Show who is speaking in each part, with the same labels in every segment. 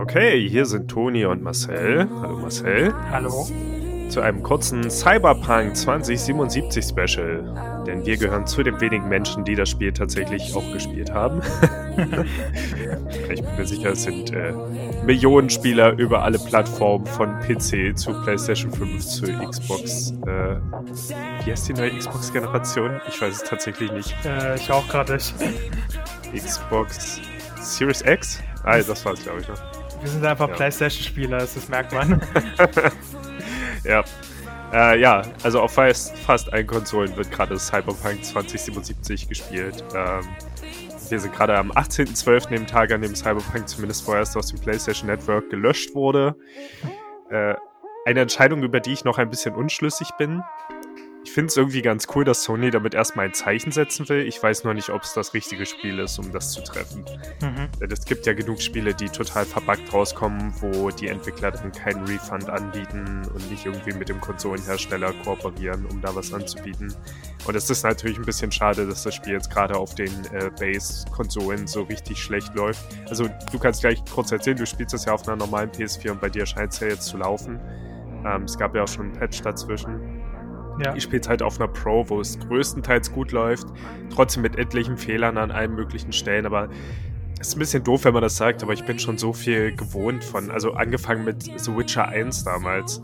Speaker 1: Okay, hier sind Toni und Marcel. Hallo Marcel.
Speaker 2: Hallo.
Speaker 1: Zu einem kurzen Cyberpunk 2077 Special. Denn wir gehören zu den wenigen Menschen, die das Spiel tatsächlich auch gespielt haben. ich bin mir sicher, es sind äh, Millionen Spieler über alle Plattformen von PC zu PlayStation 5 zu Xbox. Äh, wie heißt die neue Xbox-Generation? Ich weiß es tatsächlich nicht.
Speaker 2: Äh, ich auch gerade nicht.
Speaker 1: Xbox Series X? Ah, das war es, glaube ich. Ne?
Speaker 2: Wir sind einfach ja. PlayStation-Spieler, das merkt man.
Speaker 1: ja. Äh, ja, also auf fast, fast allen Konsolen wird gerade Cyberpunk 2077 gespielt. Ähm, wir sind gerade am 18.12., dem Tag, an dem Cyberpunk zumindest vorerst aus dem PlayStation Network gelöscht wurde. Äh, eine Entscheidung, über die ich noch ein bisschen unschlüssig bin. Ich finde es irgendwie ganz cool, dass Sony damit erstmal ein Zeichen setzen will. Ich weiß nur nicht, ob es das richtige Spiel ist, um das zu treffen. Mhm. Es gibt ja genug Spiele, die total verbuggt rauskommen, wo die Entwickler dann keinen Refund anbieten und nicht irgendwie mit dem Konsolenhersteller kooperieren, um da was anzubieten. Und es ist natürlich ein bisschen schade, dass das Spiel jetzt gerade auf den äh, Base-Konsolen so richtig schlecht läuft. Also du kannst gleich kurz erzählen, du spielst das ja auf einer normalen PS4 und bei dir scheint es ja jetzt zu laufen. Ähm, es gab ja auch schon einen Patch dazwischen. Ja. Ich spiele es halt auf einer Pro, wo es größtenteils gut läuft. Trotzdem mit etlichen Fehlern an allen möglichen Stellen. Aber es ist ein bisschen doof, wenn man das sagt, aber ich bin schon so viel gewohnt von. Also angefangen mit The Witcher 1 damals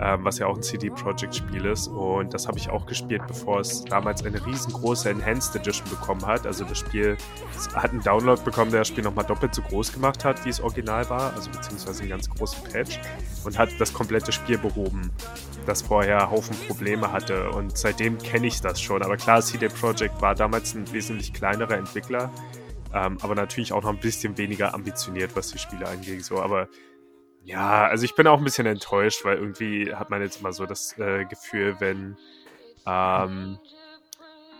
Speaker 1: ähm, was ja auch ein CD Projekt Spiel ist. Und das habe ich auch gespielt, bevor es damals eine riesengroße Enhanced Edition bekommen hat. Also das Spiel hat einen Download bekommen, der das Spiel nochmal doppelt so groß gemacht hat, wie es original war, also beziehungsweise einen ganz großen Patch und hat das komplette Spiel behoben, das vorher Haufen Probleme hatte. Und seitdem kenne ich das schon. Aber klar, CD Projekt war damals ein wesentlich kleinerer Entwickler. Ähm, aber natürlich auch noch ein bisschen weniger ambitioniert, was die Spiele angeht. So, aber ja, also ich bin auch ein bisschen enttäuscht, weil irgendwie hat man jetzt mal so das äh, Gefühl, wenn, ähm,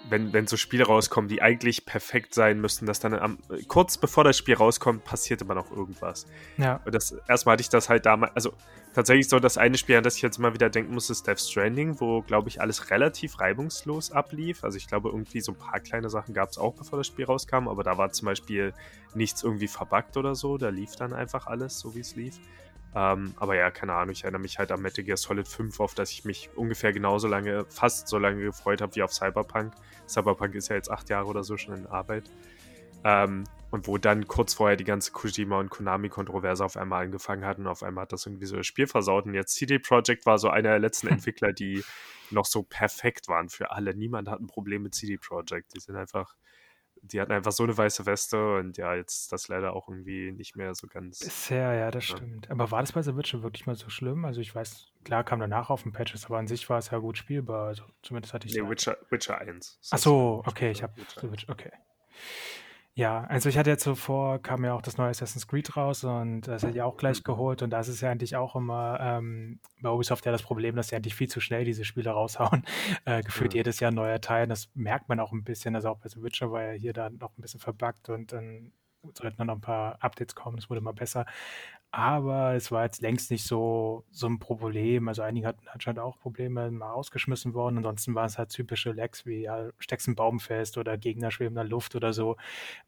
Speaker 1: wenn, wenn so Spiele rauskommen, die eigentlich perfekt sein müssten, dass dann am, kurz bevor das Spiel rauskommt, passiert immer noch irgendwas. Ja. Und das, erstmal hatte ich das halt damals, also tatsächlich so das eine Spiel, an das ich jetzt mal wieder denken muss, ist Death Stranding, wo, glaube ich, alles relativ reibungslos ablief. Also ich glaube, irgendwie so ein paar kleine Sachen gab es auch, bevor das Spiel rauskam, aber da war zum Beispiel nichts irgendwie verbuggt oder so. Da lief dann einfach alles, so wie es lief. Ähm, aber ja, keine Ahnung, ich erinnere mich halt an Metal Gear Solid 5, auf das ich mich ungefähr genauso lange, fast so lange gefreut habe wie auf Cyberpunk. Cyberpunk ist ja jetzt acht Jahre oder so schon in Arbeit. Ähm, und wo dann kurz vorher die ganze Kojima und Konami-Kontroverse auf einmal angefangen hat und auf einmal hat das irgendwie so das Spiel versaut. Und jetzt CD Projekt war so einer der letzten Entwickler, die noch so perfekt waren für alle. Niemand hat ein Problem mit CD Projekt. Die sind einfach die hatten einfach so eine weiße Weste und ja, jetzt ist das leider auch irgendwie nicht mehr so ganz.
Speaker 2: Bisher, ja, das ja. stimmt. Aber war das bei The Witcher wirklich mal so schlimm? Also ich weiß, klar kam danach auf den Patches, aber an sich war es ja gut spielbar. Also zumindest hatte ich.
Speaker 1: Nee, Witcher, Witcher 1.
Speaker 2: Ach so, okay, ich habe The Witcher, okay. Ja, also ich hatte jetzt zuvor, kam ja auch das neue Assassin's Creed raus und das hätte ich auch gleich mhm. geholt und das ist ja eigentlich auch immer ähm, bei Ubisoft ja das Problem, dass sie eigentlich viel zu schnell diese Spiele raushauen. Äh, gefühlt mhm. jedes Jahr ein neuer Teil, das merkt man auch ein bisschen, also auch bei The Witcher war ja hier dann noch ein bisschen verbuggt und dann sollten noch ein paar Updates kommen, es wurde immer besser. Aber es war jetzt längst nicht so, so ein Problem. Also einige hatten anscheinend auch Probleme, mal ausgeschmissen worden. Ansonsten waren es halt typische Lecks wie ja, steckst einen Baum fest oder Gegner schweben in der Luft oder so,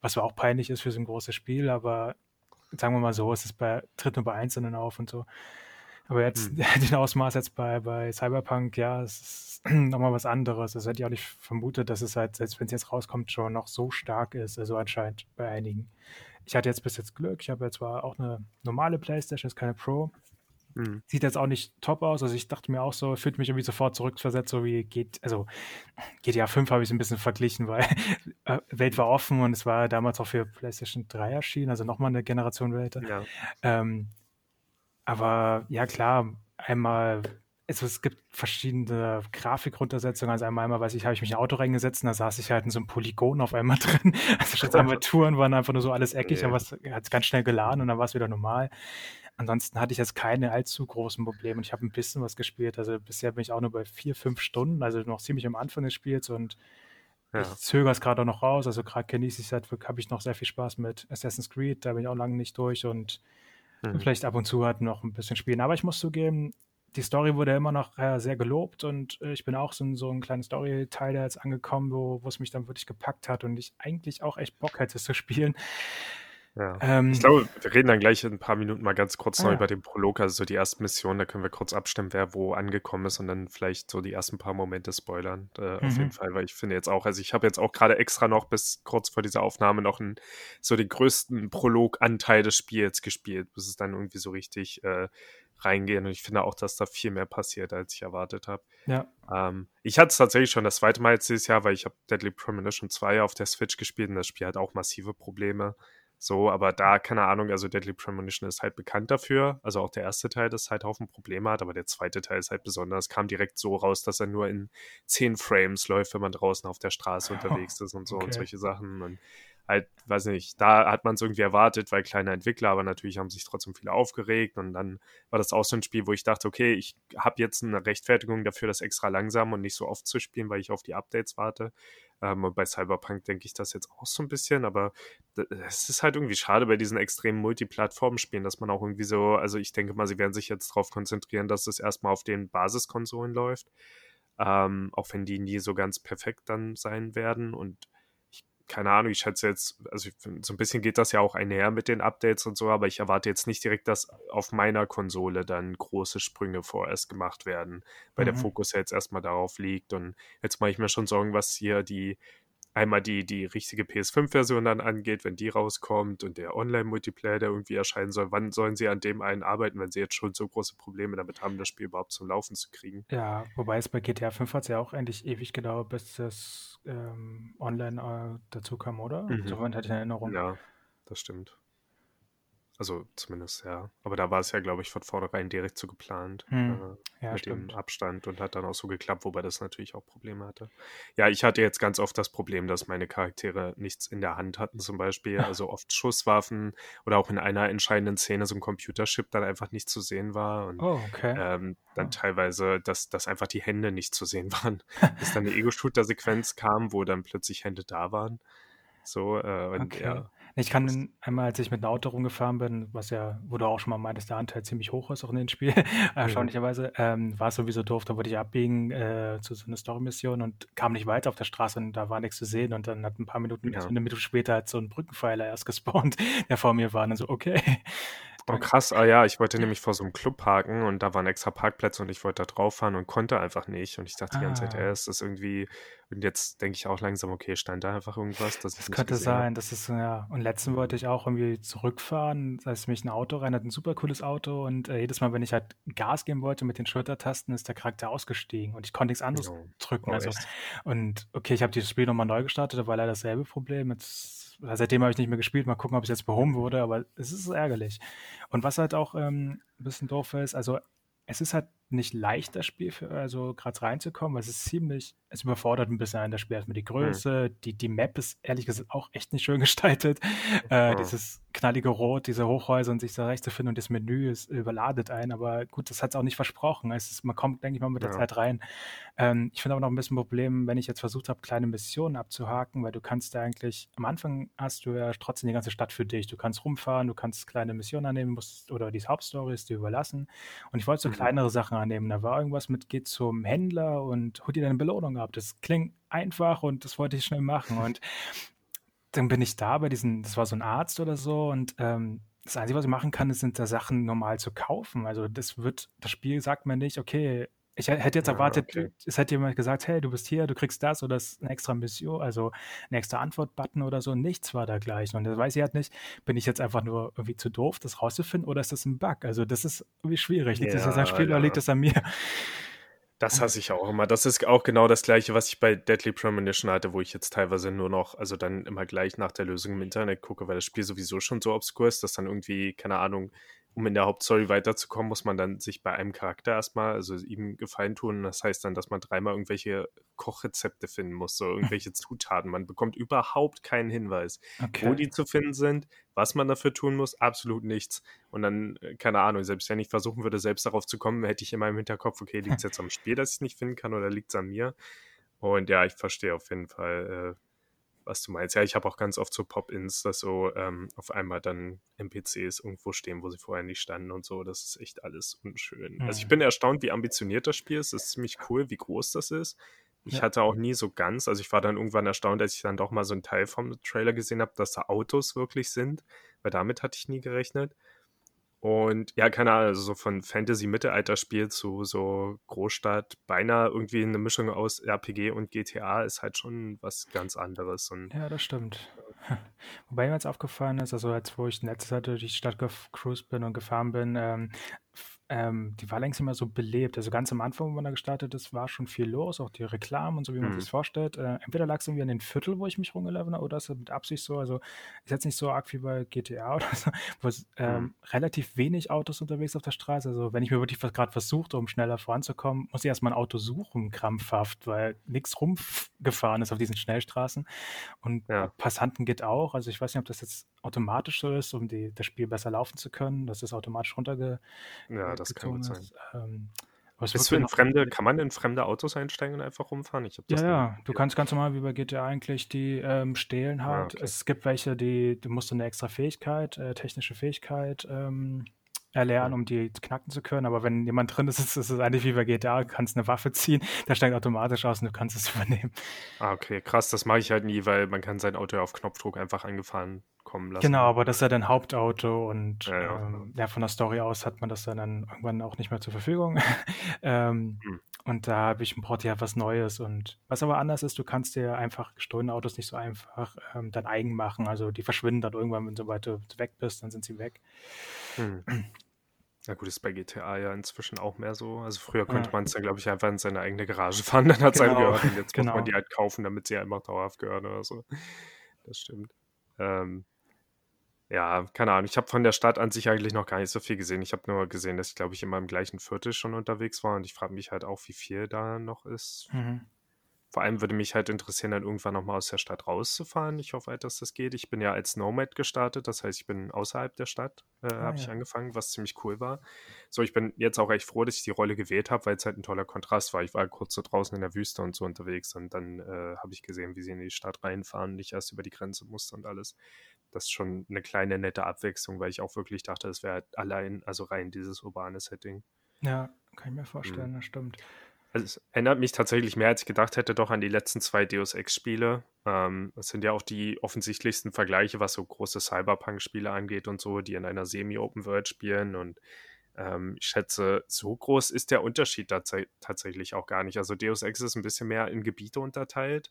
Speaker 2: was auch peinlich ist für so ein großes Spiel, aber sagen wir mal so, es ist bei, tritt nur bei Einzelnen auf und so. Aber jetzt hm. den Ausmaß jetzt bei, bei Cyberpunk, ja, es ist nochmal was anderes. Das hätte ich auch nicht vermutet, dass es halt, selbst wenn es jetzt rauskommt, schon noch so stark ist. Also anscheinend bei einigen. Ich hatte jetzt bis jetzt Glück. Ich habe jetzt zwar auch eine normale Playstation, ist keine Pro. Hm. Sieht jetzt auch nicht top aus. Also ich dachte mir auch so, fühlt mich irgendwie sofort zurückversetzt, so wie geht, also GTA 5 habe ich es ein bisschen verglichen, weil äh, Welt war offen und es war damals auch für PlayStation 3 erschienen, also nochmal eine Generation weiter. Ja. Ähm, aber ja, klar, einmal, also es gibt verschiedene Grafikruntersetzungen. Also einmal, einmal weiß ich, habe ich mich in ein Auto reingesetzt und da saß ich halt in so einem Polygon auf einmal drin. Also statt Armaturen waren einfach nur so alles eckig, ja. aber es hat ganz schnell geladen und dann war es wieder normal. Ansonsten hatte ich jetzt keine allzu großen Probleme und ich habe ein bisschen was gespielt. Also bisher bin ich auch nur bei vier, fünf Stunden, also noch ziemlich am Anfang des Spiels und ja. ich zögere es gerade auch noch raus. Also gerade genieße ich es halt, habe ich noch sehr viel Spaß mit Assassin's Creed, da bin ich auch lange nicht durch und Mhm. Vielleicht ab und zu halt noch ein bisschen spielen. Aber ich muss zugeben, die Story wurde immer noch äh, sehr gelobt und äh, ich bin auch so ein, so ein kleiner Story-Teil da jetzt angekommen, wo es mich dann wirklich gepackt hat und ich eigentlich auch echt Bock hätte zu spielen.
Speaker 1: Ja. Ähm, ich glaube, wir reden dann gleich in ein paar Minuten mal ganz kurz ah, noch über den Prolog, also so die ersten Missionen, da können wir kurz abstimmen, wer wo angekommen ist und dann vielleicht so die ersten paar Momente spoilern. Äh, mhm. Auf jeden mhm. Fall, weil ich finde jetzt auch, also ich habe jetzt auch gerade extra noch bis kurz vor dieser Aufnahme noch einen, so den größten Prolog-Anteil des Spiels gespielt, bis es dann irgendwie so richtig äh, reingehen. Und ich finde auch, dass da viel mehr passiert, als ich erwartet habe.
Speaker 2: Ja.
Speaker 1: Ähm, ich hatte es tatsächlich schon das zweite Mal jetzt dieses Jahr, weil ich habe Deadly Premonition 2 auf der Switch gespielt und das Spiel hat auch massive Probleme. So, aber da, keine Ahnung, also Deadly Premonition ist halt bekannt dafür. Also auch der erste Teil, das halt Haufen Probleme hat, aber der zweite Teil ist halt besonders. Kam direkt so raus, dass er nur in 10 Frames läuft, wenn man draußen auf der Straße unterwegs ist und so okay. und solche Sachen. Und halt, weiß nicht, da hat man es irgendwie erwartet, weil kleine Entwickler, aber natürlich haben sich trotzdem viele aufgeregt und dann war das auch so ein Spiel, wo ich dachte, okay, ich habe jetzt eine Rechtfertigung dafür, das extra langsam und nicht so oft zu spielen, weil ich auf die Updates warte. Ähm, und bei Cyberpunk denke ich das jetzt auch so ein bisschen, aber es ist halt irgendwie schade bei diesen extremen Multiplattform-Spielen, dass man auch irgendwie so, also ich denke mal, sie werden sich jetzt darauf konzentrieren, dass es erstmal auf den Basiskonsolen läuft. Ähm, auch wenn die nie so ganz perfekt dann sein werden und keine Ahnung, ich schätze jetzt, also so ein bisschen geht das ja auch einher mit den Updates und so, aber ich erwarte jetzt nicht direkt, dass auf meiner Konsole dann große Sprünge vorerst gemacht werden, weil mhm. der Fokus ja jetzt erstmal darauf liegt. Und jetzt mache ich mir schon Sorgen, was hier die einmal die, die richtige PS5-Version dann angeht, wenn die rauskommt und der Online-Multiplayer, der irgendwie erscheinen soll, wann sollen sie an dem einen arbeiten, wenn sie jetzt schon so große Probleme damit haben, das Spiel überhaupt zum Laufen zu kriegen?
Speaker 2: Ja, wobei es bei GTA 5 hat es ja auch endlich ewig gedauert, bis das ähm, online äh, dazu kam, oder? Mhm. Soweit hatte ich in Erinnerung.
Speaker 1: Ja, das stimmt. Also zumindest, ja. Aber da war es ja, glaube ich, von vornherein direkt so geplant. Hm. Äh, ja, mit stimmt. dem Abstand und hat dann auch so geklappt, wobei das natürlich auch Probleme hatte. Ja, ich hatte jetzt ganz oft das Problem, dass meine Charaktere nichts in der Hand hatten, zum Beispiel. Also oft Schusswaffen oder auch in einer entscheidenden Szene so ein Computerchip dann einfach nicht zu sehen war. Und
Speaker 2: oh, okay.
Speaker 1: ähm, dann oh. teilweise, dass, dass einfach die Hände nicht zu sehen waren. Bis dann eine Ego-Shooter-Sequenz kam, wo dann plötzlich Hände da waren. So, äh, und okay. ja
Speaker 2: ich kann einmal, als ich mit einem Auto rumgefahren bin, was ja, wo du auch schon mal meintest, der Anteil ziemlich hoch ist auch in dem Spiel, erstaunlicherweise, ähm, war es sowieso doof. Da wollte ich abbiegen äh, zu so einer Story-Mission und kam nicht weiter auf der Straße und da war nichts zu sehen. Und dann hat ein paar Minuten, ja. eine Minute später hat so ein Brückenpfeiler erst gespawnt, der vor mir war. Und dann so, okay.
Speaker 1: Oh krass, ah ja, ich wollte nämlich vor so einem Club parken und da waren extra Parkplätze und ich wollte da drauf fahren und konnte einfach nicht. Und ich dachte die ganze Zeit, ah. ey, ist das irgendwie. Und jetzt denke ich auch langsam, okay, stand da einfach irgendwas?
Speaker 2: Das, das könnte sein, das ist, ja. Und letzten wollte ich auch irgendwie zurückfahren. Das heißt, mich ein Auto rein, hat ein super cooles Auto und äh, jedes Mal, wenn ich halt Gas geben wollte mit den Schultertasten, ist der Charakter ausgestiegen und ich konnte nichts anderes oh. drücken. Oh, also, und okay, ich habe dieses Spiel nochmal neu gestartet, da war leider dasselbe Problem. Jetzt seitdem habe ich nicht mehr gespielt. Mal gucken, ob es jetzt behoben wurde, aber es ist ärgerlich. Und was halt auch ähm, ein bisschen doof ist, also es ist halt nicht leicht, das Spiel für, also gerade reinzukommen, weil es ist ziemlich, es überfordert ein bisschen an das Spiel. Erstmal die Größe, mhm. die, die Map ist ehrlich gesagt auch echt nicht schön gestaltet. Äh, mhm. Dieses knallige Rot, diese Hochhäuser und sich da recht zu finden und das Menü ist überladet ein, aber gut, das hat es auch nicht versprochen. Ist, man kommt, denke ich mal, mit der ja. Zeit rein. Ähm, ich finde aber noch ein bisschen ein Problem, wenn ich jetzt versucht habe, kleine Missionen abzuhaken, weil du kannst da eigentlich, am Anfang hast du ja trotzdem die ganze Stadt für dich. Du kannst rumfahren, du kannst kleine Missionen annehmen, musst, oder die Hauptstory ist dir überlassen. Und ich wollte so mhm. kleinere Sachen annehmen. Da war irgendwas mit, geht zum Händler und hol dir deine Belohnung ab. Das klingt einfach und das wollte ich schnell machen. Und dann bin ich da bei diesen, das war so ein Arzt oder so und ähm, das Einzige, was ich machen kann, ist, sind da Sachen normal zu kaufen. Also das wird, das Spiel sagt mir nicht, okay, ich hätte jetzt erwartet, okay. es hätte jemand gesagt, hey, du bist hier, du kriegst das oder das ist eine extra Mission, also ein extra Antwort-Button oder so. Nichts war da gleich. Und das weiß ich halt nicht, bin ich jetzt einfach nur irgendwie zu doof, das rauszufinden oder ist das ein Bug? Also das ist irgendwie schwierig. Liegt ja, das jetzt am Spiel ja. oder liegt das an mir?
Speaker 1: Das hasse ich auch immer. Das ist auch genau das gleiche, was ich bei Deadly Premonition hatte, wo ich jetzt teilweise nur noch, also dann immer gleich nach der Lösung im Internet gucke, weil das Spiel sowieso schon so obskur ist, dass dann irgendwie, keine Ahnung, um in der Hauptstory weiterzukommen, muss man dann sich bei einem Charakter erstmal, also ihm Gefallen tun. Das heißt dann, dass man dreimal irgendwelche Kochrezepte finden muss, so irgendwelche Zutaten. Man bekommt überhaupt keinen Hinweis, okay. wo die zu finden sind, was man dafür tun muss, absolut nichts. Und dann, äh, keine Ahnung, selbst wenn ich versuchen würde, selbst darauf zu kommen, hätte ich immer im Hinterkopf, okay, liegt es jetzt am Spiel, dass ich es nicht finden kann oder liegt es an mir? Und ja, ich verstehe auf jeden Fall, äh, was du meinst. Ja, ich habe auch ganz oft so Pop-ins, dass so ähm, auf einmal dann NPCs irgendwo stehen, wo sie vorher nicht standen und so. Das ist echt alles unschön. Mhm. Also ich bin erstaunt, wie ambitioniert das Spiel ist. Das ist ziemlich cool, wie groß das ist. Ich ja. hatte auch nie so ganz, also ich war dann irgendwann erstaunt, als ich dann doch mal so einen Teil vom Trailer gesehen habe, dass da Autos wirklich sind, weil weil damit hatte ich nie gerechnet. Und ja, keine Ahnung, also so von Fantasy-Mittelalterspiel zu so Großstadt, beinahe irgendwie eine Mischung aus RPG und GTA ist halt schon was ganz anderes. Und
Speaker 2: ja, das stimmt. Wobei mir jetzt aufgefallen ist, also als wo ich letzte Zeit durch die Stadt gecruised bin und gefahren bin, ähm, ähm, die war längst immer so belebt. Also ganz am Anfang, wo man da gestartet ist, war schon viel los, auch die Reklamen und so, wie man mhm. sich vorstellt. Äh, entweder lag es irgendwie an den Viertel, wo ich mich rumgelaufen habe, oder ist es mit Absicht so. Also ist jetzt nicht so arg wie bei GTA oder so, wo es ähm, mhm. relativ wenig Autos unterwegs auf der Straße. Also wenn ich mir wirklich gerade versuchte, um schneller voranzukommen, muss ich erstmal ein Auto suchen, krampfhaft, weil nichts rumgefahren ist auf diesen Schnellstraßen. Und ja. Passanten geht auch. Also ich weiß nicht, ob das jetzt automatisch so ist, um die, das Spiel besser laufen zu können, dass es automatisch runterge
Speaker 1: ja, das kann gut sein. Ähm, Bist du in fremde, kann man in fremde Autos einsteigen und einfach rumfahren? Ich
Speaker 2: ja, ja, du kannst ganz normal wie bei GTA eigentlich die ähm, stehlen halt. Ah, okay. Es gibt welche, die, du musst eine extra Fähigkeit, äh, technische Fähigkeit ähm, erlernen, um die knacken zu können. Aber wenn jemand drin ist, ist es eigentlich wie bei GTA, du kannst eine Waffe ziehen, der steigt automatisch aus und du kannst es übernehmen.
Speaker 1: Ah, okay, krass, das mache ich halt nie, weil man kann sein Auto auf Knopfdruck einfach angefahren kommen lassen.
Speaker 2: Genau, aber das ist ja dein Hauptauto und ja, ja. Ähm, ja, von der Story aus hat man das dann, dann irgendwann auch nicht mehr zur Verfügung. ähm, hm. Und da habe ich, braucht ja was Neues. Und was aber anders ist, du kannst dir einfach gestohlene Autos nicht so einfach ähm, dann eigen machen. Also die verschwinden dann irgendwann, wenn sobald du weg bist, dann sind sie weg. Hm.
Speaker 1: Na gut, ist bei GTA ja inzwischen auch mehr so. Also früher konnte ja. man es dann, glaube ich, einfach in seine eigene Garage fahren, dann hat es genau. einem gehört. Und jetzt genau. muss man genau. die halt kaufen, damit sie einfach dauerhaft gehören oder so. Das stimmt. Ähm, ja, keine Ahnung. Ich habe von der Stadt an sich eigentlich noch gar nicht so viel gesehen. Ich habe nur gesehen, dass ich, glaube ich, immer im gleichen Viertel schon unterwegs war und ich frage mich halt auch, wie viel da noch ist. Mhm. Vor allem würde mich halt interessieren, dann irgendwann nochmal aus der Stadt rauszufahren. Ich hoffe halt, dass das geht. Ich bin ja als Nomad gestartet, das heißt, ich bin außerhalb der Stadt, äh, ah, habe ja. ich angefangen, was ziemlich cool war. So, ich bin jetzt auch echt froh, dass ich die Rolle gewählt habe, weil es halt ein toller Kontrast war. Ich war kurz so draußen in der Wüste und so unterwegs und dann äh, habe ich gesehen, wie sie in die Stadt reinfahren, nicht erst über die Grenze musste und alles. Das ist schon eine kleine nette Abwechslung, weil ich auch wirklich dachte, es wäre halt allein, also rein dieses urbane Setting.
Speaker 2: Ja, kann ich mir vorstellen, mhm. das stimmt.
Speaker 1: Also es erinnert mich tatsächlich mehr, als ich gedacht hätte, doch an die letzten zwei Deus Ex-Spiele. Ähm, das sind ja auch die offensichtlichsten Vergleiche, was so große Cyberpunk-Spiele angeht und so, die in einer Semi-Open-World spielen. Und ähm, ich schätze, so groß ist der Unterschied tats tatsächlich auch gar nicht. Also Deus Ex ist ein bisschen mehr in Gebiete unterteilt.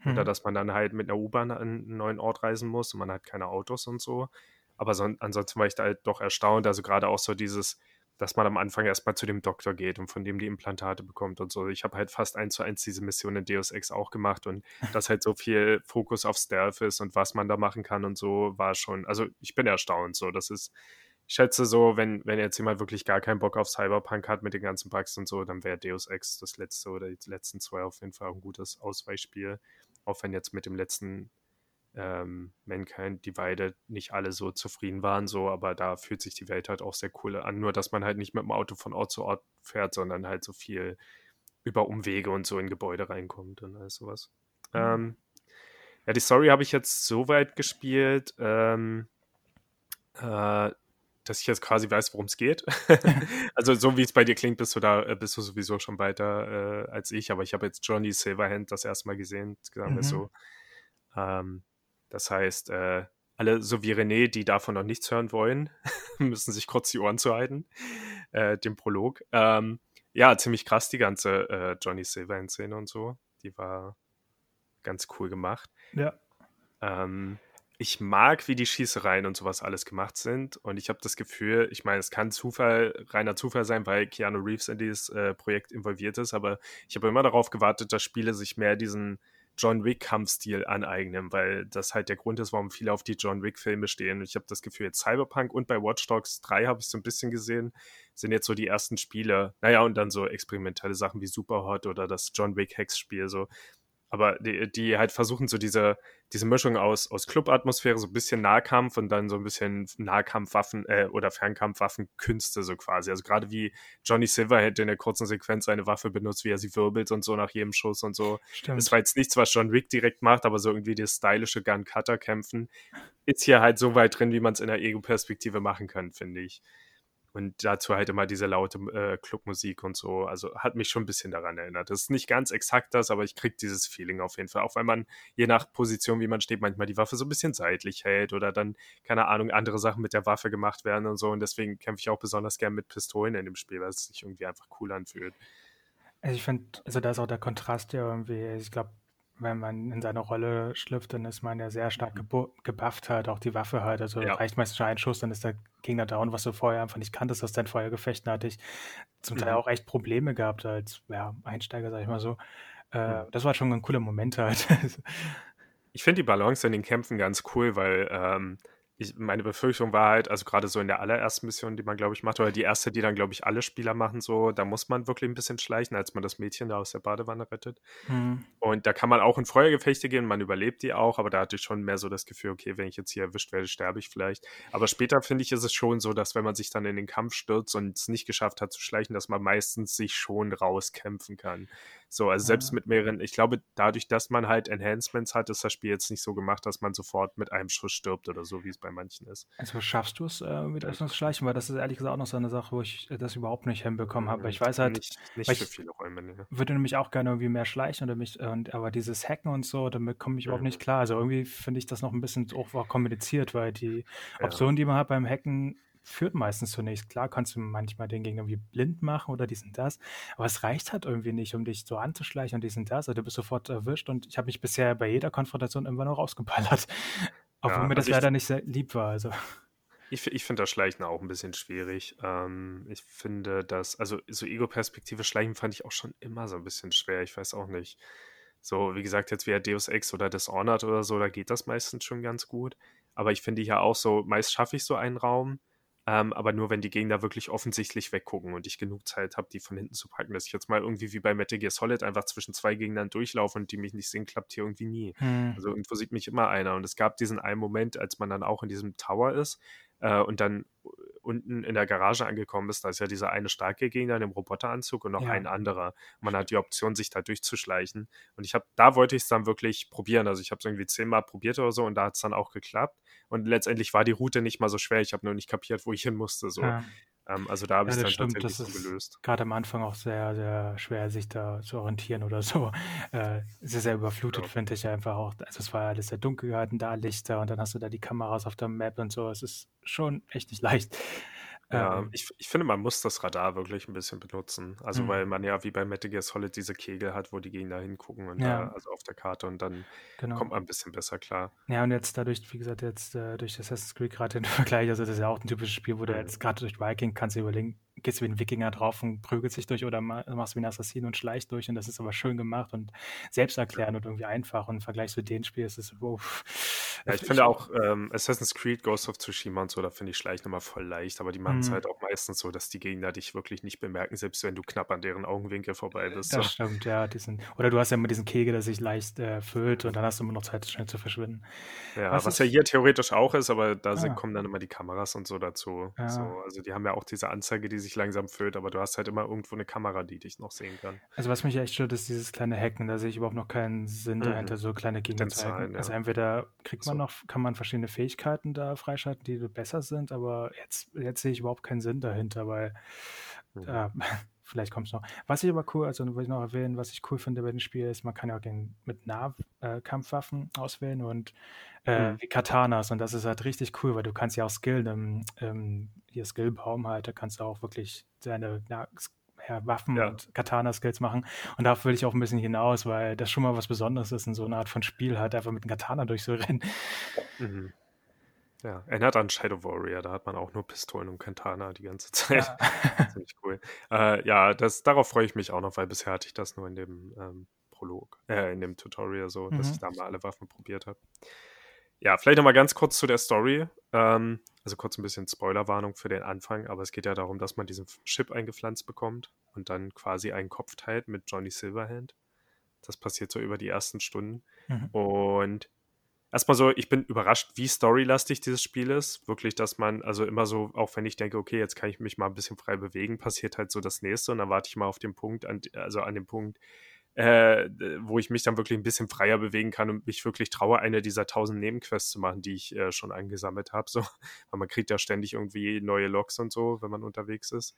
Speaker 1: Hm. Oder dass man dann halt mit einer U-Bahn an einen neuen Ort reisen muss und man hat keine Autos und so. Aber so, ansonsten war ich da halt doch erstaunt. Also gerade auch so dieses dass man am Anfang erstmal zu dem Doktor geht und von dem die Implantate bekommt und so. Ich habe halt fast eins zu eins diese Mission in Deus Ex auch gemacht und dass halt so viel Fokus auf Stealth ist und was man da machen kann und so war schon, also ich bin erstaunt so. Das ist, ich schätze so, wenn, wenn jetzt jemand wirklich gar keinen Bock auf Cyberpunk hat mit den ganzen Bugs und so, dann wäre Deus Ex das letzte oder die letzten zwei auf jeden Fall ein gutes Ausweichspiel. Auch wenn jetzt mit dem letzten ähm, Mankind Divided nicht alle so zufrieden waren, so, aber da fühlt sich die Welt halt auch sehr cool an. Nur, dass man halt nicht mit dem Auto von Ort zu Ort fährt, sondern halt so viel über Umwege und so in Gebäude reinkommt und alles sowas. Mhm. Ähm, ja, die Story habe ich jetzt so weit gespielt, ähm, äh, dass ich jetzt quasi weiß, worum es geht. also so wie es bei dir klingt, bist du da, äh, bist du sowieso schon weiter äh, als ich, aber ich habe jetzt Johnny Silverhand das erste Mal gesehen, sagen wir mhm. so. Ähm, das heißt, äh, alle, so wie René, die davon noch nichts hören wollen, müssen sich kurz die Ohren zuhalten, äh, dem Prolog. Ähm, ja, ziemlich krass, die ganze äh, Johnny Silverhand-Szene und so. Die war ganz cool gemacht.
Speaker 2: Ja.
Speaker 1: Ähm, ich mag, wie die Schießereien und sowas alles gemacht sind. Und ich habe das Gefühl, ich meine, es kann Zufall, reiner Zufall sein, weil Keanu Reeves in dieses äh, Projekt involviert ist, aber ich habe immer darauf gewartet, dass Spiele sich mehr diesen John Wick-Kampfstil aneignen, weil das halt der Grund ist, warum viele auf die John Wick-Filme stehen. Ich habe das Gefühl, jetzt Cyberpunk und bei Watch Dogs 3 habe ich so ein bisschen gesehen, sind jetzt so die ersten Spiele. Naja, und dann so experimentelle Sachen wie Superhot oder das John Wick-Hex-Spiel. So, aber die, die halt versuchen so diese, diese Mischung aus, aus Club-Atmosphäre, so ein bisschen Nahkampf und dann so ein bisschen Nahkampfwaffen äh, oder Fernkampfwaffenkünste so quasi. Also gerade wie Johnny Silverhead in der kurzen Sequenz seine Waffe benutzt, wie er sie wirbelt und so nach jedem Schuss und so. Stimmt. Das war jetzt nichts, was John Wick direkt macht, aber so irgendwie das stylische Gun-Cutter-Kämpfen ist hier halt so weit drin, wie man es in der Ego-Perspektive machen kann, finde ich. Und dazu halt immer diese laute äh, Clubmusik und so. Also hat mich schon ein bisschen daran erinnert. Das ist nicht ganz exakt das, aber ich kriege dieses Feeling auf jeden Fall. Auch wenn man je nach Position, wie man steht, manchmal die Waffe so ein bisschen seitlich hält oder dann, keine Ahnung, andere Sachen mit der Waffe gemacht werden und so. Und deswegen kämpfe ich auch besonders gern mit Pistolen in dem Spiel, weil es sich irgendwie einfach cool anfühlt.
Speaker 2: Also ich finde, also da ist auch der Kontrast ja irgendwie, ich glaube, wenn man in seine Rolle schlüpft, dann ist man ja sehr stark mhm. gebufft halt, auch die Waffe halt. Also ja. reicht meistens schon ein Schuss, dann ist der Gegner down, was du vorher einfach nicht kanntest aus deinen Feuergefechten, hatte ich zum Teil mhm. auch echt Probleme gehabt als ja, Einsteiger, sag ich mal so. Äh, mhm. Das war schon ein cooler Moment halt.
Speaker 1: ich finde die Balance in den Kämpfen ganz cool, weil ähm, ich, meine Befürchtung war halt, also gerade so in der allerersten Mission, die man, glaube ich, macht, oder die erste, die dann, glaube ich, alle Spieler machen, so, da muss man wirklich ein bisschen schleichen, als man das Mädchen da aus der Badewanne rettet. Mhm. Und da kann man auch in Feuergefechte gehen, man überlebt die auch, aber da hatte ich schon mehr so das Gefühl, okay, wenn ich jetzt hier erwischt werde, sterbe ich vielleicht. Aber später finde ich, ist es schon so, dass wenn man sich dann in den Kampf stürzt und es nicht geschafft hat zu schleichen, dass man meistens sich schon rauskämpfen kann. So, also selbst mit mehreren, ich glaube, dadurch, dass man halt Enhancements hat, ist das Spiel jetzt nicht so gemacht, dass man sofort mit einem Schuss stirbt oder so, wie es bei manchen ist.
Speaker 2: Also schaffst du es äh, mit zu schleichen? Weil das ist ehrlich gesagt auch noch so eine Sache, wo ich das überhaupt nicht hinbekommen habe. Ich weiß halt.
Speaker 1: Nicht, nicht für viele Räume, ne?
Speaker 2: Würde nämlich auch gerne irgendwie mehr schleichen oder mich, und, aber dieses Hacken und so, damit komme ich überhaupt nicht klar. Also irgendwie finde ich das noch ein bisschen auch kommuniziert, weil die Optionen, ja. die man hat beim Hacken, führt meistens zunächst. Klar kannst du manchmal den Gegner irgendwie blind machen oder dies und das, aber es reicht halt irgendwie nicht, um dich so anzuschleichen und dies und das. Also du bist sofort erwischt und ich habe mich bisher bei jeder Konfrontation immer noch rausgeballert. Obwohl ja, mir das also leider nicht sehr lieb war. Also.
Speaker 1: Ich, ich finde das Schleichen auch ein bisschen schwierig. Ähm, ich finde das, also so Ego-Perspektive Schleichen fand ich auch schon immer so ein bisschen schwer. Ich weiß auch nicht. So, wie gesagt, jetzt wie Deus Ex oder Dishonored oder so, da geht das meistens schon ganz gut. Aber ich finde ja auch so, meist schaffe ich so einen Raum ähm, aber nur, wenn die Gegner wirklich offensichtlich weggucken und ich genug Zeit habe, die von hinten zu packen. Dass ich jetzt mal irgendwie wie bei Metal Gear Solid einfach zwischen zwei Gegnern durchlaufe und die mich nicht sehen, klappt hier irgendwie nie. Hm. Also irgendwo sieht mich immer einer. Und es gab diesen einen Moment, als man dann auch in diesem Tower ist äh, und dann unten in der Garage angekommen ist, da ist ja dieser eine starke Gegner in dem Roboteranzug und noch ja. ein anderer. Man hat die Option, sich da durchzuschleichen. Und ich habe, da wollte ich es dann wirklich probieren. Also ich habe es irgendwie zehnmal probiert oder so und da hat es dann auch geklappt. Und letztendlich war die Route nicht mal so schwer. Ich habe nur nicht kapiert, wo ich hin musste. So. Ja. Ähm, also da habe ich es dann stimmt, tatsächlich
Speaker 2: das
Speaker 1: so gelöst.
Speaker 2: Gerade am Anfang auch sehr, sehr schwer, sich da zu orientieren oder so. Äh, sehr, sehr überflutet, ja. finde ich einfach auch. Also es war alles sehr dunkel gehalten, da Lichter und dann hast du da die Kameras auf der Map und so. Es ist schon echt nicht leicht.
Speaker 1: Ja, ähm, ich, ich finde, man muss das Radar wirklich ein bisschen benutzen. Also, mhm. weil man ja wie bei Metal Gear Solid diese Kegel hat, wo die Gegner hingucken und ja. da, also auf der Karte und dann genau. kommt man ein bisschen besser klar.
Speaker 2: Ja, und jetzt dadurch, wie gesagt, jetzt äh, durch Assassin's Creed gerade den Vergleich, also das ist ja auch ein typisches Spiel, wo mhm. du jetzt gerade durch Viking kannst du überlegen, gehst du wie ein Wikinger drauf und prügelst dich durch oder machst wie ein Assassin und schleichst durch und das ist aber schön gemacht und selbsterklärend und irgendwie einfach und im Vergleich zu dem Spiel ist es, wow.
Speaker 1: Ja, ich finde auch ähm, Assassin's Creed, Ghost of Tsushima und so, da finde ich Schleichen immer voll leicht, aber die machen es mhm. halt auch meistens so, dass die Gegner dich wirklich nicht bemerken, selbst wenn du knapp an deren Augenwinkel vorbei bist.
Speaker 2: Das so. stimmt, ja. Diesen, oder du hast ja immer diesen Kegel, der sich leicht äh, füllt und dann hast du immer noch Zeit, schnell zu verschwinden.
Speaker 1: Ja, was, was ja hier theoretisch auch ist, aber da ah. kommen dann immer die Kameras und so dazu. Ja. So, also die haben ja auch diese Anzeige, die sich langsam füllt, aber du hast halt immer irgendwo eine Kamera, die dich noch sehen kann.
Speaker 2: Also was mich echt stört, ist dieses kleine Hacken, da sehe ich überhaupt noch keinen Sinn mhm. dahinter, so kleine hacken. Ja. Also entweder kriegt man so. noch, kann man verschiedene Fähigkeiten da freischalten, die besser sind, aber jetzt, jetzt sehe ich überhaupt keinen Sinn dahinter, weil mhm. äh, vielleicht kommt es noch. Was ich aber cool, also will ich noch erwähnen, was ich cool finde bei dem Spiel ist, man kann ja auch den, mit Nahkampfwaffen äh, auswählen und äh, mhm. wie Katanas und das ist halt richtig cool, weil du kannst ja auch skillen im, im hier Skillbaum halt, da kannst du auch wirklich deine ja, Waffen ja. und Katana-Skills machen. Und darauf will ich auch ein bisschen hinaus, weil das schon mal was Besonderes ist, in so einer Art von Spiel halt einfach mit einem Katana durchzurennen.
Speaker 1: Mhm. Ja, erinnert an Shadow Warrior, da hat man auch nur Pistolen und Katana die ganze Zeit. Ja. Ziemlich cool. Äh, ja, das, darauf freue ich mich auch noch, weil bisher hatte ich das nur in dem ähm, Prolog, äh, in dem Tutorial so, mhm. dass ich da mal alle Waffen probiert habe. Ja, vielleicht nochmal ganz kurz zu der Story. Ähm, also kurz ein bisschen Spoilerwarnung für den Anfang, aber es geht ja darum, dass man diesen Chip eingepflanzt bekommt und dann quasi einen Kopf teilt mit Johnny Silverhand. Das passiert so über die ersten Stunden. Mhm. Und erstmal so, ich bin überrascht, wie storylastig dieses Spiel ist. Wirklich, dass man, also immer so, auch wenn ich denke, okay, jetzt kann ich mich mal ein bisschen frei bewegen, passiert halt so das nächste und dann warte ich mal auf den Punkt, an, also an dem Punkt, äh, wo ich mich dann wirklich ein bisschen freier bewegen kann und mich wirklich traue, eine dieser tausend Nebenquests zu machen, die ich äh, schon angesammelt habe. So. Weil man kriegt ja ständig irgendwie neue Logs und so, wenn man unterwegs ist.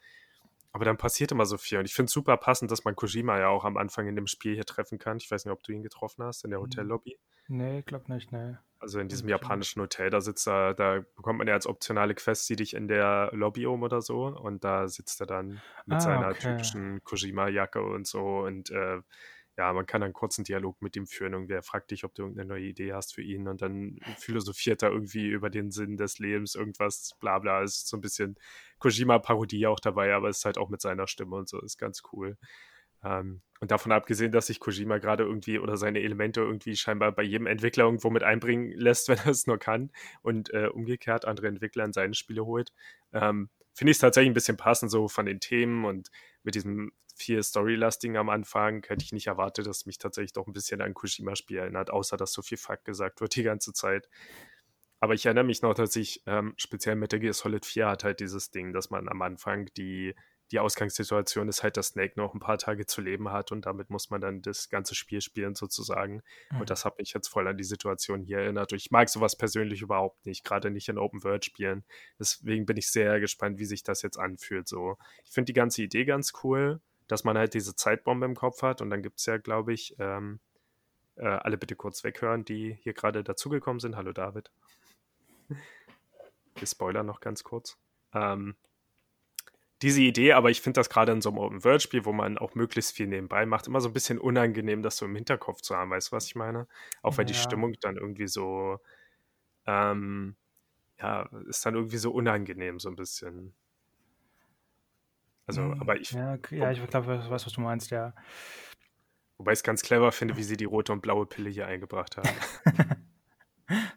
Speaker 1: Aber dann passiert immer so viel. Und ich finde es super passend, dass man Kojima ja auch am Anfang in dem Spiel hier treffen kann. Ich weiß nicht, ob du ihn getroffen hast in der hm. Hotellobby.
Speaker 2: Nee, ich glaube nicht, nee.
Speaker 1: Also in diesem japanischen Hotel, da sitzt er, da bekommt man ja als optionale Quest, sieh dich in der Lobby um oder so. Und da sitzt er dann mit ah, seiner okay. typischen Kojima-Jacke und so. Und äh, ja, man kann einen Dialog mit ihm führen. und wer fragt dich, ob du irgendeine neue Idee hast für ihn. Und dann philosophiert er irgendwie über den Sinn des Lebens, irgendwas, bla bla. Ist so ein bisschen Kojima-Parodie auch dabei, aber ist halt auch mit seiner Stimme und so, ist ganz cool. Ähm, und davon abgesehen, dass sich Kojima gerade irgendwie oder seine Elemente irgendwie scheinbar bei jedem Entwickler irgendwo mit einbringen lässt, wenn er es nur kann und äh, umgekehrt andere Entwickler in seine Spiele holt, ähm, finde ich es tatsächlich ein bisschen passend so von den Themen und mit diesem viel Storylasting am Anfang hätte ich nicht erwartet, dass mich tatsächlich doch ein bisschen an Kojima-Spiel erinnert, außer dass so viel Fuck gesagt wird die ganze Zeit. Aber ich erinnere mich noch, dass ich ähm, speziell Metal Gear Solid 4 hat halt dieses Ding, dass man am Anfang die die Ausgangssituation ist halt, dass Snake noch ein paar Tage zu leben hat und damit muss man dann das ganze Spiel spielen sozusagen. Mhm. Und das hat mich jetzt voll an die Situation hier erinnert. Und ich mag sowas persönlich überhaupt nicht, gerade nicht in Open-World-Spielen. Deswegen bin ich sehr gespannt, wie sich das jetzt anfühlt. So, ich finde die ganze Idee ganz cool, dass man halt diese Zeitbombe im Kopf hat und dann gibt es ja, glaube ich, ähm, äh, alle bitte kurz weghören, die hier gerade dazugekommen sind. Hallo David. Wir spoilern noch ganz kurz. Ähm, diese Idee, aber ich finde das gerade in so einem Open-World-Spiel, wo man auch möglichst viel nebenbei macht, immer so ein bisschen unangenehm, das so im Hinterkopf zu haben. Weißt du, was ich meine? Auch weil ja. die Stimmung dann irgendwie so, ähm, ja, ist dann irgendwie so unangenehm, so ein bisschen. Also, hm, aber ich.
Speaker 2: Ja, ja ich glaube, ich weiß, was du meinst, ja.
Speaker 1: Wobei ich es ganz clever finde, wie sie die rote und blaue Pille hier eingebracht haben.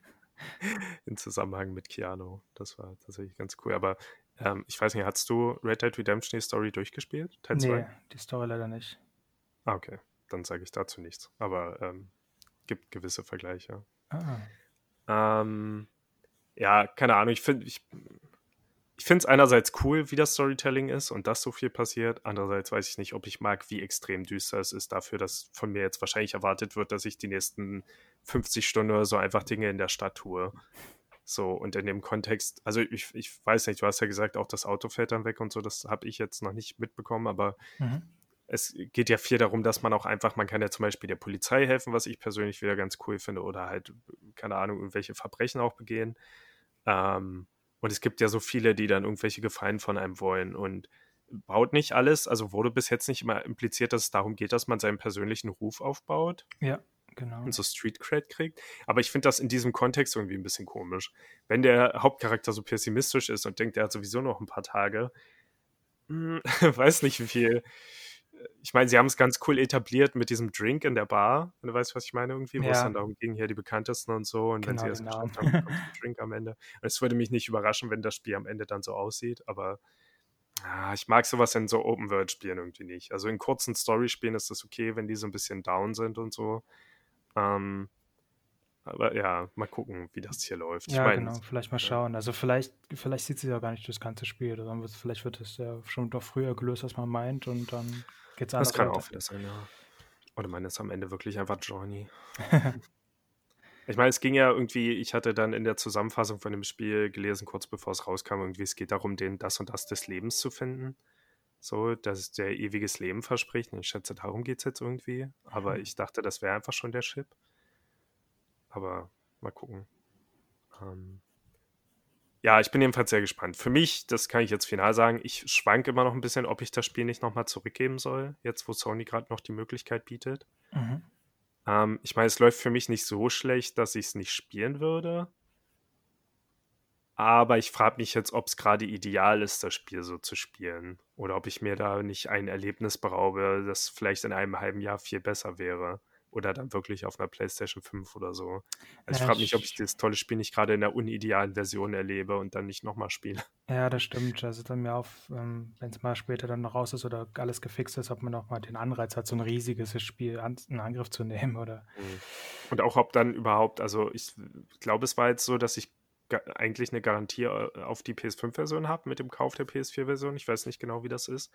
Speaker 1: In Zusammenhang mit Keanu. Das war tatsächlich ganz cool. Aber ähm, ich weiß nicht, hast du Red Dead Redemption die Story durchgespielt?
Speaker 2: Teil nee, 2? die Story leider nicht.
Speaker 1: Ah, okay. Dann sage ich dazu nichts. Aber ähm, gibt gewisse Vergleiche. Ah. Ähm, ja, keine Ahnung. Ich finde ich, ich es einerseits cool, wie das Storytelling ist und dass so viel passiert. Andererseits weiß ich nicht, ob ich mag, wie extrem düster es ist dafür, dass von mir jetzt wahrscheinlich erwartet wird, dass ich die nächsten 50 Stunden oder so einfach Dinge in der Stadt tue. So, und in dem Kontext, also ich, ich weiß nicht, du hast ja gesagt, auch das Auto fällt dann weg und so, das habe ich jetzt noch nicht mitbekommen, aber mhm. es geht ja viel darum, dass man auch einfach, man kann ja zum Beispiel der Polizei helfen, was ich persönlich wieder ganz cool finde, oder halt, keine Ahnung, irgendwelche Verbrechen auch begehen. Ähm, und es gibt ja so viele, die dann irgendwelche Gefallen von einem wollen und baut nicht alles, also wurde bis jetzt nicht immer impliziert, dass es darum geht, dass man seinen persönlichen Ruf aufbaut.
Speaker 2: Ja genau.
Speaker 1: und so Street Cred kriegt. Aber ich finde das in diesem Kontext irgendwie ein bisschen komisch. Wenn der Hauptcharakter so pessimistisch ist und denkt, er hat sowieso noch ein paar Tage, hm, weiß nicht wie viel. Ich meine, sie haben es ganz cool etabliert mit diesem Drink in der Bar, wenn du weißt, was ich meine, irgendwie, wo ja. es dann darum ging, hier die bekanntesten und so. Und genau, wenn sie das genau. geschafft haben, kommt ein Drink am Ende. Und es würde mich nicht überraschen, wenn das Spiel am Ende dann so aussieht, aber Ah, ich mag sowas in so Open-World-Spielen irgendwie nicht. Also in kurzen Story-Spielen ist das okay, wenn die so ein bisschen down sind und so. Ähm, aber ja, mal gucken, wie das hier läuft.
Speaker 2: Ja, ich mein, genau, vielleicht mal schauen. Also vielleicht, vielleicht sieht sie ja gar nicht das ganze Spiel. Oder vielleicht wird es ja schon doch früher gelöst, als man meint und dann
Speaker 1: geht es anders Das kann weiter. auch wieder sein, ja. Oder meine ist am Ende wirklich einfach Johnny. ich meine, es ging ja irgendwie, ich hatte dann in der Zusammenfassung von dem Spiel gelesen, kurz bevor es rauskam, irgendwie, es geht darum, den das und das des Lebens zu finden so, dass der ewiges Leben verspricht. Und ich schätze, darum geht es jetzt irgendwie. Aber mhm. ich dachte, das wäre einfach schon der Chip. Aber mal gucken. Ähm ja, ich bin jedenfalls sehr gespannt. Für mich, das kann ich jetzt final sagen, ich schwank immer noch ein bisschen, ob ich das Spiel nicht nochmal zurückgeben soll, jetzt wo Sony gerade noch die Möglichkeit bietet. Mhm. Ähm, ich meine, es läuft für mich nicht so schlecht, dass ich es nicht spielen würde. Aber ich frage mich jetzt, ob es gerade ideal ist, das Spiel so zu spielen. Oder ob ich mir da nicht ein Erlebnis beraube, das vielleicht in einem halben Jahr viel besser wäre. Oder dann wirklich auf einer PlayStation 5 oder so. Also ich frage mich, ob ich das tolle Spiel nicht gerade in der unidealen Version erlebe und dann nicht nochmal spiele.
Speaker 2: Ja, das stimmt. Also dann mir auf, ähm, wenn es mal später dann noch raus ist oder alles gefixt ist, ob man nochmal den Anreiz hat, so ein riesiges Spiel an, in Angriff zu nehmen oder.
Speaker 1: Mhm. Und auch ob dann überhaupt, also ich glaube, es war jetzt so, dass ich eigentlich eine Garantie äh, auf die PS5-Version habe mit dem Kauf der PS4-Version. Ich weiß nicht genau, wie das ist.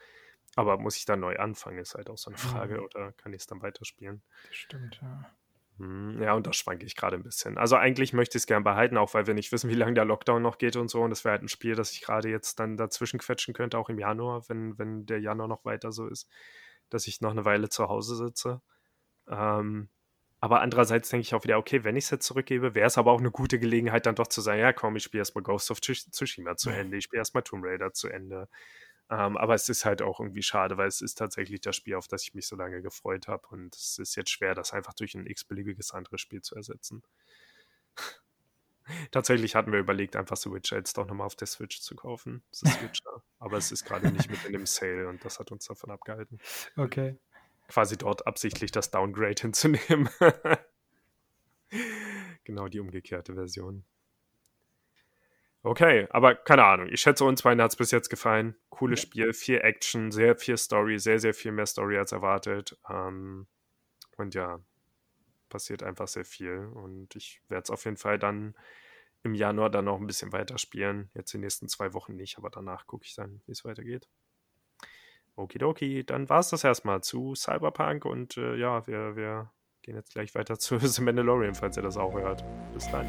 Speaker 1: Aber muss ich dann neu anfangen, ist halt auch so eine Frage. Mhm. Oder kann ich es dann weiterspielen?
Speaker 2: Das stimmt, ja.
Speaker 1: Hm, ja, und da schwanke ich gerade ein bisschen. Also eigentlich möchte ich es gern behalten, auch weil wir nicht wissen, wie lange der Lockdown noch geht und so. Und das wäre halt ein Spiel, das ich gerade jetzt dann dazwischen quetschen könnte, auch im Januar, wenn, wenn der Januar noch weiter so ist, dass ich noch eine Weile zu Hause sitze. Ähm, aber andererseits denke ich auch wieder, okay, wenn ich es jetzt zurückgebe, wäre es aber auch eine gute Gelegenheit, dann doch zu sagen, ja komm, ich spiele erstmal Ghost of Tsushima zu Ende, ich spiele erstmal Tomb Raider zu Ende. Ähm, aber es ist halt auch irgendwie schade, weil es ist tatsächlich das Spiel, auf das ich mich so lange gefreut habe. Und es ist jetzt schwer, das einfach durch ein x-beliebiges anderes Spiel zu ersetzen. tatsächlich hatten wir überlegt, einfach Switch jetzt doch nochmal auf der Switch zu kaufen. aber es ist gerade nicht mit in dem Sale und das hat uns davon abgehalten.
Speaker 2: Okay
Speaker 1: quasi dort absichtlich das Downgrade hinzunehmen. genau die umgekehrte Version. Okay, aber keine Ahnung. Ich schätze, uns beiden hat es bis jetzt gefallen. Cooles. Spiel, viel Action, sehr viel Story, sehr, sehr viel mehr Story als erwartet. Ähm, und ja, passiert einfach sehr viel. Und ich werde es auf jeden Fall dann im Januar dann noch ein bisschen weiter spielen. Jetzt die nächsten zwei Wochen nicht, aber danach gucke ich dann, wie es weitergeht. Okidoki, dann war es das erstmal zu Cyberpunk und äh, ja, wir, wir gehen jetzt gleich weiter zu The Mandalorian, falls ihr das auch hört. Bis dann.